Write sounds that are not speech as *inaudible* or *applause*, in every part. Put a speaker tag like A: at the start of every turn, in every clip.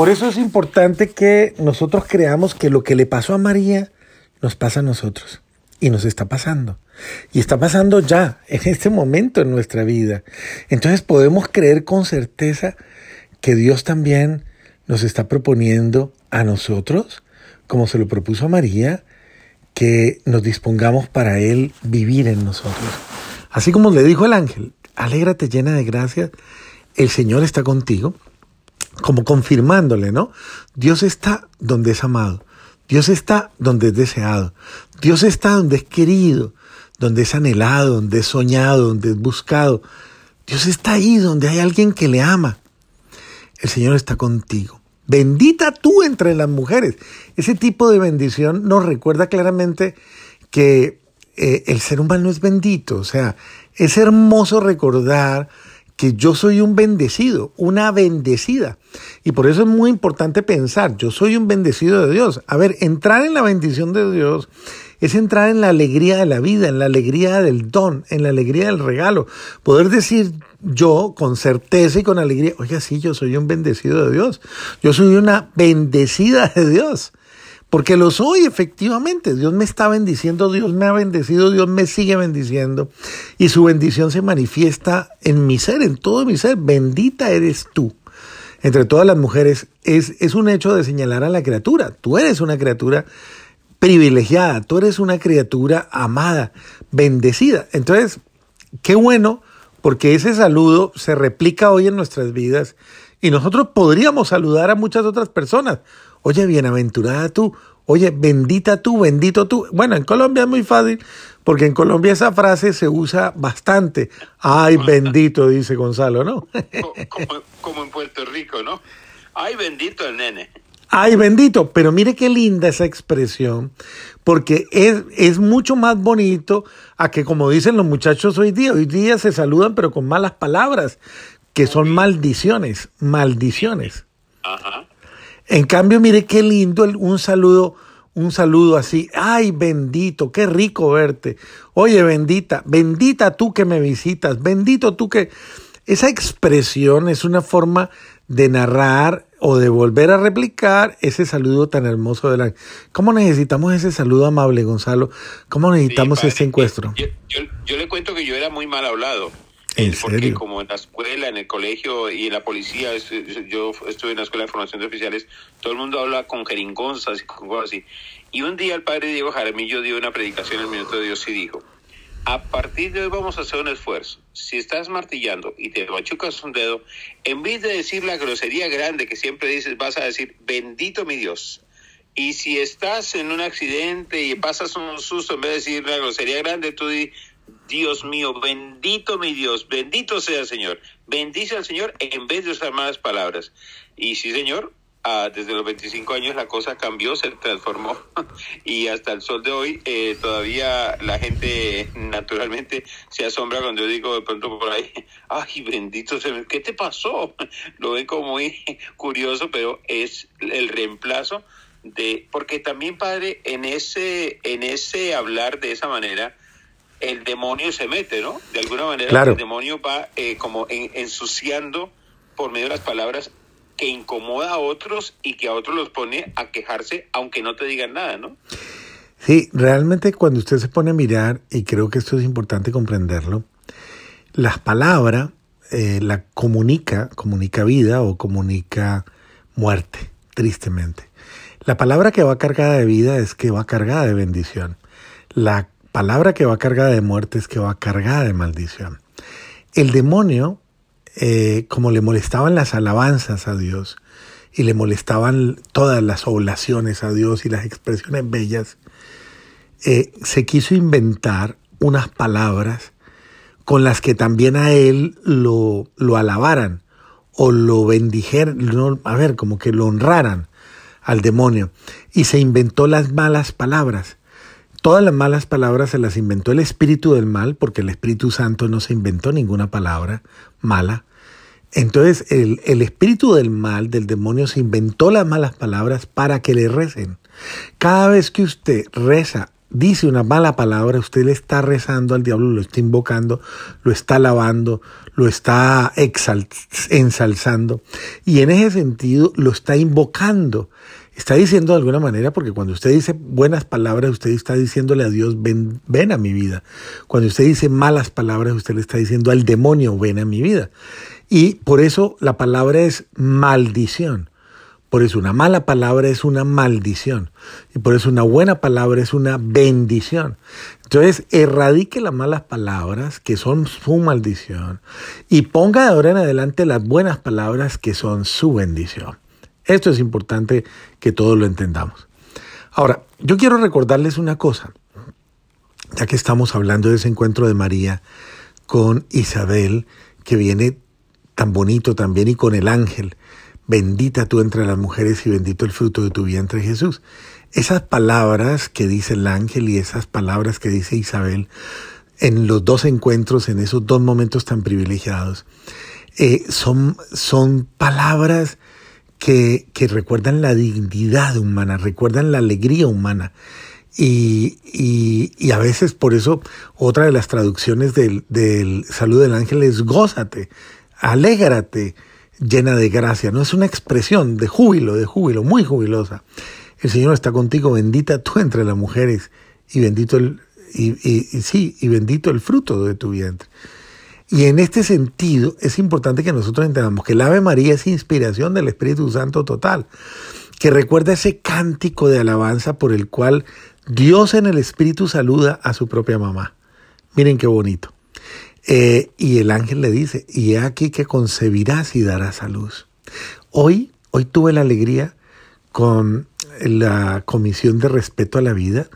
A: Por eso es importante que nosotros creamos que lo que le pasó a María nos pasa a nosotros. Y nos está pasando. Y está pasando ya, en este momento en nuestra vida. Entonces podemos creer con certeza que Dios también nos está proponiendo a nosotros, como se lo propuso a María, que nos dispongamos para Él vivir en nosotros. Así como le dijo el ángel, alégrate llena de gracia, el Señor está contigo, como confirmándole, ¿no? Dios está donde es amado, Dios está donde es deseado, Dios está donde es querido, donde es anhelado, donde es soñado, donde es buscado. Dios está ahí donde hay alguien que le ama. El Señor está contigo. Bendita tú entre las mujeres. Ese tipo de bendición nos recuerda claramente que eh, el ser humano es bendito. O sea, es hermoso recordar que yo soy un bendecido, una bendecida. Y por eso es muy importante pensar, yo soy un bendecido de Dios. A ver, entrar en la bendición de Dios es entrar en la alegría de la vida, en la alegría del don, en la alegría del regalo. Poder decir yo con certeza y con alegría, oiga, sí, yo soy un bendecido de Dios. Yo soy una bendecida de Dios. Porque lo soy, efectivamente. Dios me está bendiciendo, Dios me ha bendecido, Dios me sigue bendiciendo. Y su bendición se manifiesta en mi ser, en todo mi ser. Bendita eres tú. Entre todas las mujeres es, es un hecho de señalar a la criatura. Tú eres una criatura privilegiada, tú eres una criatura amada, bendecida. Entonces, qué bueno, porque ese saludo se replica hoy en nuestras vidas y nosotros podríamos saludar a muchas otras personas. Oye, bienaventurada tú, oye, bendita tú, bendito tú. Bueno, en Colombia es muy fácil, porque en Colombia esa frase se usa bastante. Ay, *laughs* bendito, dice Gonzalo, ¿no?
B: como, como en Puerto Rico, ¿no? Ay, bendito el nene.
A: Ay, bendito, pero mire qué linda esa expresión, porque es, es mucho más bonito a que como dicen los muchachos hoy día, hoy día se saludan pero con malas palabras, que son maldiciones, maldiciones. Ajá. En cambio, mire qué lindo un saludo, un saludo así, ay bendito, qué rico verte. Oye, bendita, bendita tú que me visitas, bendito tú que... Esa expresión es una forma de narrar o de volver a replicar ese saludo tan hermoso del ángel. ¿Cómo necesitamos ese saludo amable, Gonzalo? ¿Cómo necesitamos este encuentro?
B: Yo, le cuento que yo era muy mal hablado. ¿En porque como en la escuela, en el colegio y en la policía, yo estuve en la escuela de formación de oficiales, todo el mundo habla con jeringonzas y con cosas así. Y un día el padre Diego Jaramillo dio una predicación en el Minuto de Dios y dijo, a partir de hoy vamos a hacer un esfuerzo. Si estás martillando y te machucas un dedo, en vez de decir la grosería grande que siempre dices, vas a decir, bendito mi Dios. Y si estás en un accidente y pasas un susto, en vez de decir la grosería grande, tú di, Dios mío, bendito mi Dios, bendito sea el Señor. Bendice al Señor en vez de usar malas palabras. Y sí, Señor, Ah, desde los 25 años la cosa cambió, se transformó *laughs* y hasta el sol de hoy eh, todavía la gente naturalmente se asombra cuando yo digo de pronto por ahí, *laughs* ay bendito, ¿qué te pasó? *laughs* Lo ven como muy curioso, pero es el reemplazo de, porque también padre, en ese, en ese hablar de esa manera, el demonio se mete, ¿no? De alguna manera el demonio va eh, como ensuciando por medio de las palabras que incomoda a otros y que a otros los pone a quejarse aunque no te digan nada, ¿no?
A: Sí, realmente cuando usted se pone a mirar, y creo que esto es importante comprenderlo, las palabras eh, la comunica, comunica vida o comunica muerte, tristemente. La palabra que va cargada de vida es que va cargada de bendición. La palabra que va cargada de muerte es que va cargada de maldición. El demonio eh, como le molestaban las alabanzas a Dios y le molestaban todas las oblaciones a Dios y las expresiones bellas, eh, se quiso inventar unas palabras con las que también a él lo, lo alabaran o lo bendijeran, a ver, como que lo honraran al demonio. Y se inventó las malas palabras. Todas las malas palabras se las inventó el espíritu del mal, porque el Espíritu Santo no se inventó ninguna palabra mala. Entonces el, el, espíritu del mal, del demonio, se inventó las malas palabras para que le recen. Cada vez que usted reza dice una mala palabra, usted le está rezando al diablo, lo está invocando, lo está alabando, lo está ensalzando y en ese sentido lo está invocando. Está diciendo de alguna manera, porque cuando usted dice buenas palabras, usted está diciéndole a Dios, ven, ven a mi vida. Cuando usted dice malas palabras, usted le está diciendo al demonio, ven a mi vida. Y por eso la palabra es maldición. Por eso una mala palabra es una maldición. Y por eso una buena palabra es una bendición. Entonces, erradique las malas palabras, que son su maldición, y ponga de ahora en adelante las buenas palabras, que son su bendición. Esto es importante que todos lo entendamos. Ahora, yo quiero recordarles una cosa, ya que estamos hablando de ese encuentro de María con Isabel, que viene tan bonito también, y con el ángel bendita tú entre las mujeres y bendito el fruto de tu vientre Jesús. Esas palabras que dice el ángel y esas palabras que dice Isabel en los dos encuentros, en esos dos momentos tan privilegiados, eh, son, son palabras que, recuerdan la dignidad humana, recuerdan la alegría humana. Y, y, y, a veces por eso otra de las traducciones del, del saludo del ángel es gózate, alégrate, llena de gracia, ¿no? Es una expresión de júbilo, de júbilo, muy jubilosa. El Señor está contigo, bendita tú entre las mujeres y bendito el, y, sí, y bendito el fruto de tu vientre. Y en este sentido es importante que nosotros entendamos que el Ave María es inspiración del Espíritu Santo total, que recuerda ese cántico de alabanza por el cual Dios en el Espíritu saluda a su propia mamá. Miren qué bonito. Eh, y el ángel le dice, y he aquí que concebirás y darás a luz. Hoy, hoy tuve la alegría con la Comisión de Respeto a la Vida.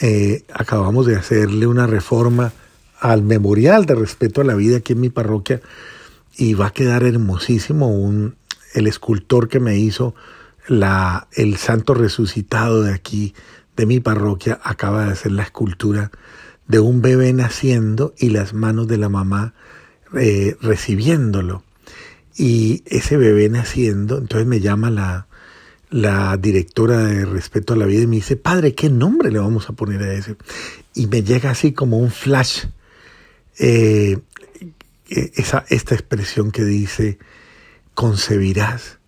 A: Eh, acabamos de hacerle una reforma al Memorial de Respeto a la Vida aquí en mi parroquia y va a quedar hermosísimo un, el escultor que me hizo la, el santo resucitado de aquí, de mi parroquia, acaba de hacer la escultura de un bebé naciendo y las manos de la mamá eh, recibiéndolo. Y ese bebé naciendo, entonces me llama la, la directora de Respeto a la Vida y me dice, padre, ¿qué nombre le vamos a poner a ese? Y me llega así como un flash eh, esa, esta expresión que dice, concebirás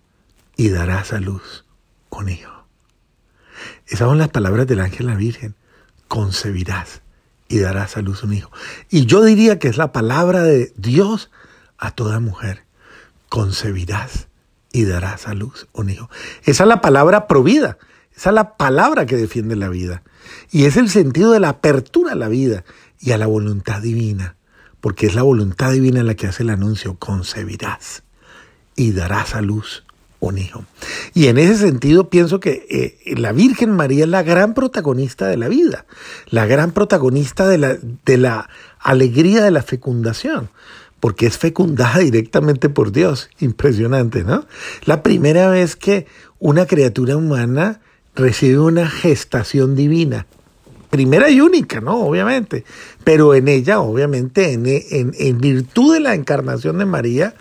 A: y darás a luz un hijo. Esas son las palabras del ángel la Virgen, concebirás y darás a luz un hijo. Y yo diría que es la palabra de Dios a toda mujer. Concebirás y darás a luz un hijo. Esa es la palabra provida. Esa es la palabra que defiende la vida. Y es el sentido de la apertura a la vida y a la voluntad divina. Porque es la voluntad divina la que hace el anuncio. Concebirás y darás a luz un hijo. Y en ese sentido pienso que eh, la Virgen María es la gran protagonista de la vida, la gran protagonista de la, de la alegría de la fecundación, porque es fecundada directamente por Dios. Impresionante, ¿no? La primera vez que una criatura humana recibe una gestación divina. Primera y única, ¿no? Obviamente. Pero en ella, obviamente, en, en, en virtud de la encarnación de María,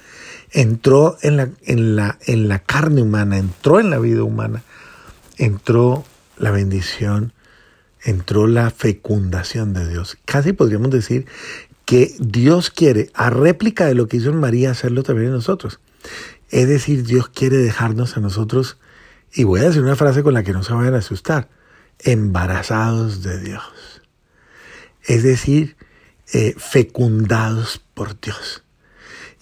A: entró en la, en, la, en la carne humana, entró en la vida humana, entró la bendición, entró la fecundación de Dios. Casi podríamos decir que Dios quiere, a réplica de lo que hizo en María, hacerlo también en nosotros. Es decir, Dios quiere dejarnos a nosotros, y voy a decir una frase con la que no se vayan a asustar, embarazados de Dios. Es decir, eh, fecundados por Dios.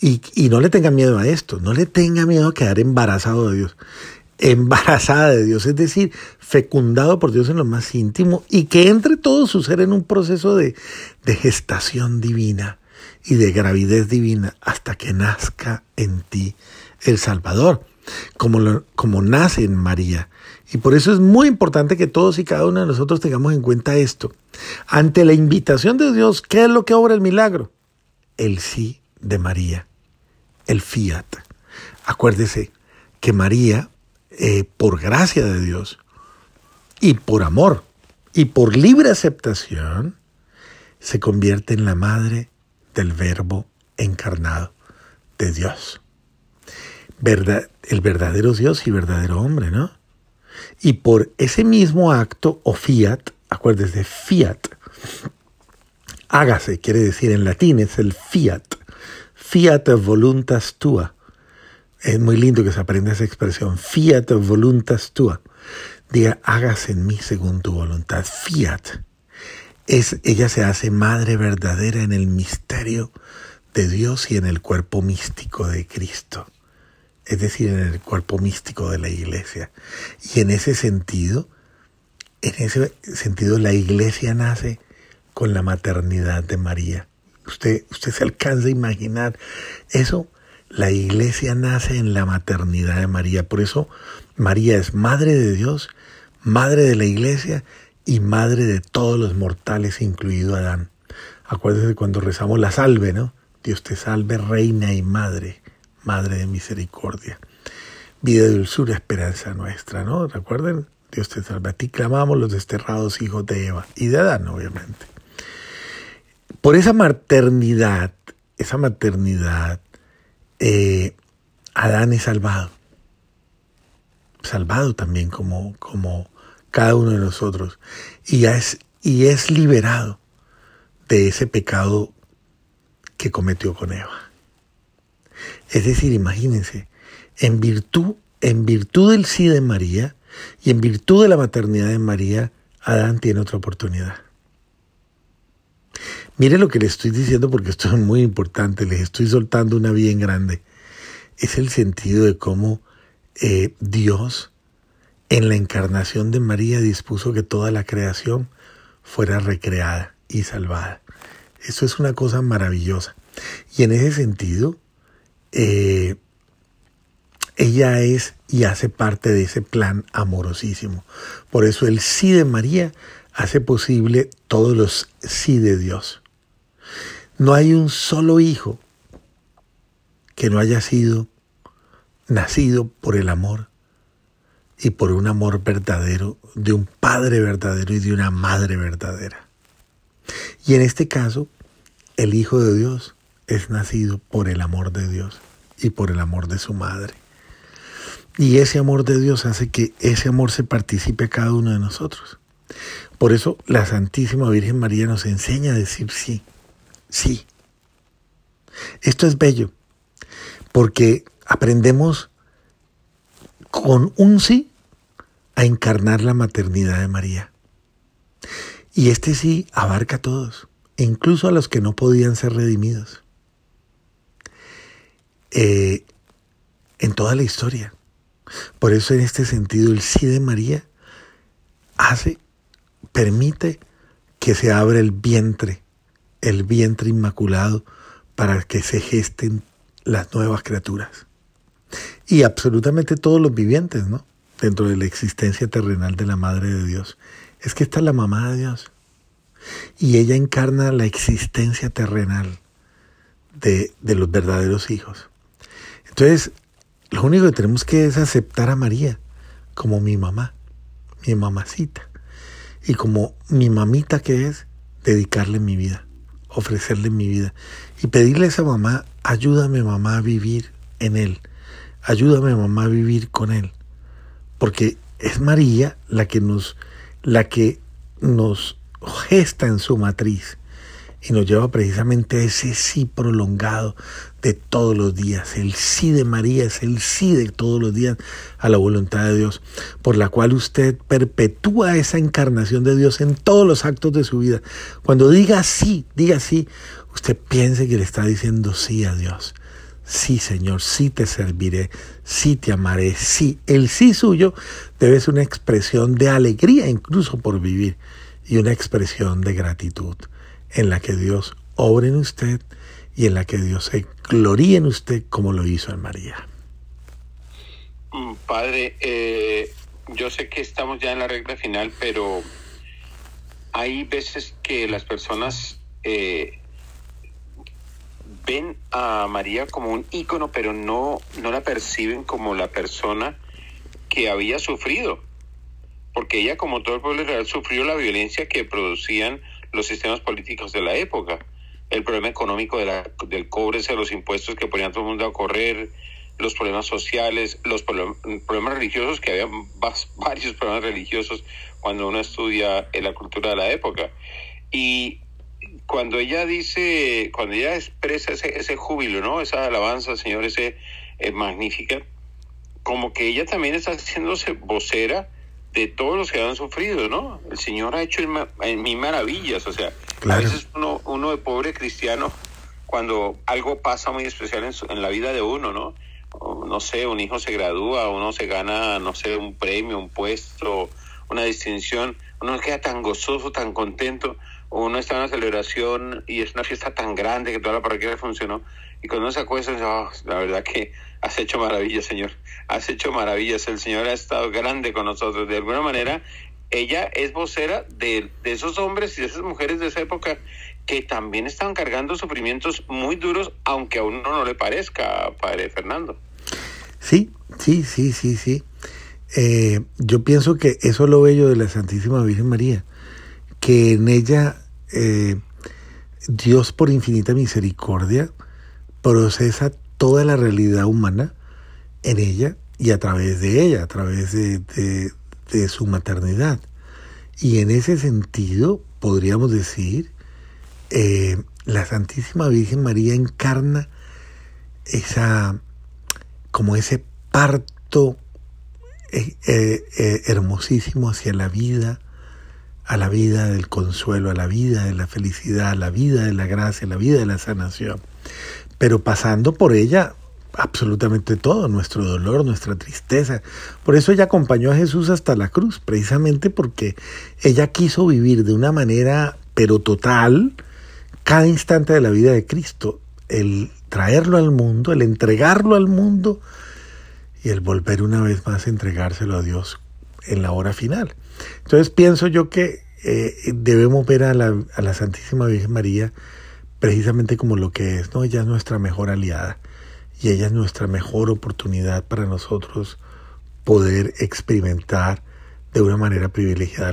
A: Y, no le tenga miedo a esto, no le tenga miedo a quedar embarazado de Dios, embarazada de Dios, es decir, fecundado por Dios en lo más íntimo y que entre todo su ser en un proceso de, gestación divina y de gravidez divina hasta que nazca en ti el Salvador, como, como nace en María. Y por eso es muy importante que todos y cada uno de nosotros tengamos en cuenta esto. Ante la invitación de Dios, ¿qué es lo que obra el milagro? El sí de María, el fiat. Acuérdese que María, eh, por gracia de Dios y por amor y por libre aceptación, se convierte en la madre del verbo encarnado de Dios. Verdad, el verdadero Dios y verdadero hombre, ¿no? Y por ese mismo acto o fiat, acuérdese, fiat. Hágase, quiere decir en latín, es el fiat. Fiat voluntas tua. Es muy lindo que se aprenda esa expresión. Fiat voluntas tua. Diga, hágase en mí según tu voluntad. Fiat. Es, ella se hace madre verdadera en el misterio de Dios y en el cuerpo místico de Cristo. Es decir, en el cuerpo místico de la iglesia. Y en ese sentido, en ese sentido, la iglesia nace con la maternidad de María. Usted, usted se alcanza a imaginar eso. La iglesia nace en la maternidad de María. Por eso María es madre de Dios, madre de la iglesia y madre de todos los mortales, incluido Adán. Acuérdese cuando rezamos la salve, ¿no? Dios te salve, reina y madre, madre de misericordia. Vida, dulzura, esperanza nuestra, ¿no? Recuerden, Dios te salve. A ti clamamos los desterrados hijos de Eva y de Adán, obviamente. Por esa maternidad, esa maternidad, eh, Adán es salvado. Salvado también como, como cada uno de nosotros. Y es, y es liberado de ese pecado que cometió con Eva. Es decir, imagínense, en virtud, en virtud del sí de María y en virtud de la maternidad de María, Adán tiene otra oportunidad. Mire lo que le estoy diciendo porque esto es muy importante, les estoy soltando una bien grande. Es el sentido de cómo eh, Dios en la encarnación de María dispuso que toda la creación fuera recreada y salvada. Eso es una cosa maravillosa. Y en ese sentido, eh, ella es y hace parte de ese plan amorosísimo. Por eso el sí de María hace posible todos los sí de Dios. No hay un solo hijo que no haya sido nacido por el amor y por un amor verdadero de un padre verdadero y de una madre verdadera. Y en este caso, el Hijo de Dios es nacido por el amor de Dios y por el amor de su madre. Y ese amor de Dios hace que ese amor se participe a cada uno de nosotros. Por eso la Santísima Virgen María nos enseña a decir sí sí. Esto es bello, porque aprendemos con un sí a encarnar la maternidad de María. Y este sí abarca a todos, incluso a los que no podían ser redimidos. Eh, en toda la historia. Por eso en este sentido el sí de María hace, permite que se abra el vientre el vientre inmaculado para que se gesten las nuevas criaturas. Y absolutamente todos los vivientes, ¿no? Dentro de la existencia terrenal de la Madre de Dios. Es que está la mamá de Dios. Y ella encarna la existencia terrenal de, de los verdaderos hijos. Entonces, lo único que tenemos que es aceptar a María como mi mamá, mi mamacita. Y como mi mamita que es, dedicarle mi vida ofrecerle mi vida. Y pedirle a esa mamá, ayúdame mamá a vivir en Él, ayúdame mamá a vivir con Él, porque es María la que nos, la que nos gesta en su matriz y nos lleva precisamente a ese sí prolongado de todos los días. El sí de María es el sí de todos los días a la voluntad de Dios, por la cual usted perpetúa esa encarnación de Dios en todos los actos de su vida. Cuando diga sí, diga sí, usted piense que le está diciendo sí a Dios. Sí, Señor, sí te serviré, sí te amaré, sí. El sí suyo debe ser una expresión de alegría incluso por vivir y una expresión de gratitud en la que Dios obre en usted y en la que Dios se gloríe en usted como lo hizo en María.
B: Mm, padre, eh, yo sé que estamos ya en la regla final, pero hay veces que las personas eh, ven a María como un ícono, pero no, no la perciben como la persona que había sufrido. Porque ella, como todo el pueblo real, sufrió la violencia que producían los sistemas políticos de la época. El problema económico de la, del cobre, de los impuestos que ponían todo el mundo a correr, los problemas sociales, los problemas religiosos, que había *laughs* varios problemas religiosos cuando uno estudia en la cultura de la época. Y cuando ella dice, cuando ella expresa ese, ese júbilo, ¿no? Esa alabanza, Señor, ese es magnífica, como que ella también está haciéndose vocera de todos los que han sufrido, ¿no? El Señor ha hecho en mí maravillas, o sea, a veces uno, uno de pobre cristiano, cuando algo pasa muy especial en, en la vida de uno, ¿no? no sé, un hijo se gradúa, uno se gana, no sé, un premio, un puesto, una distinción, uno queda tan gozoso, tan contento, uno está en una celebración y es una fiesta tan grande que toda la parroquia funcionó, y cuando uno se acuesta, oh, la verdad que has hecho maravillas, Señor, has hecho maravillas, el Señor ha estado grande con nosotros, de alguna manera, ella es vocera de, esos hombres y de esas mujeres de esa época que también están cargando sufrimientos muy duros, aunque a uno no le parezca, Padre Fernando.
A: Sí, sí, sí, sí, sí. Eh, yo pienso que eso es lo bello de la Santísima Virgen María, que en ella eh, Dios por infinita misericordia procesa toda la realidad humana en ella y a través de ella, a través de, de su maternidad. Y en ese sentido podríamos decir eh, la Santísima Virgen María encarna esa, como ese parto eh, eh, hermosísimo hacia la vida, a la vida del consuelo, a la vida de la felicidad, a la vida de la gracia, a la vida de la sanación. Pero pasando por ella absolutamente todo, nuestro dolor, nuestra tristeza. Por eso ella acompañó a Jesús hasta la cruz, precisamente porque ella quiso vivir de una manera, pero total, cada instante de la vida de Cristo, el traerlo al mundo, el entregarlo al mundo y el volver una vez más a entregárselo a Dios en la hora final. Entonces pienso yo que eh, debemos ver a la, a la, Santísima Virgen María precisamente como lo que es, ¿no? Ella es nuestra mejor aliada y ella es nuestra mejor oportunidad para nosotros poder experimentar de una manera privilegiada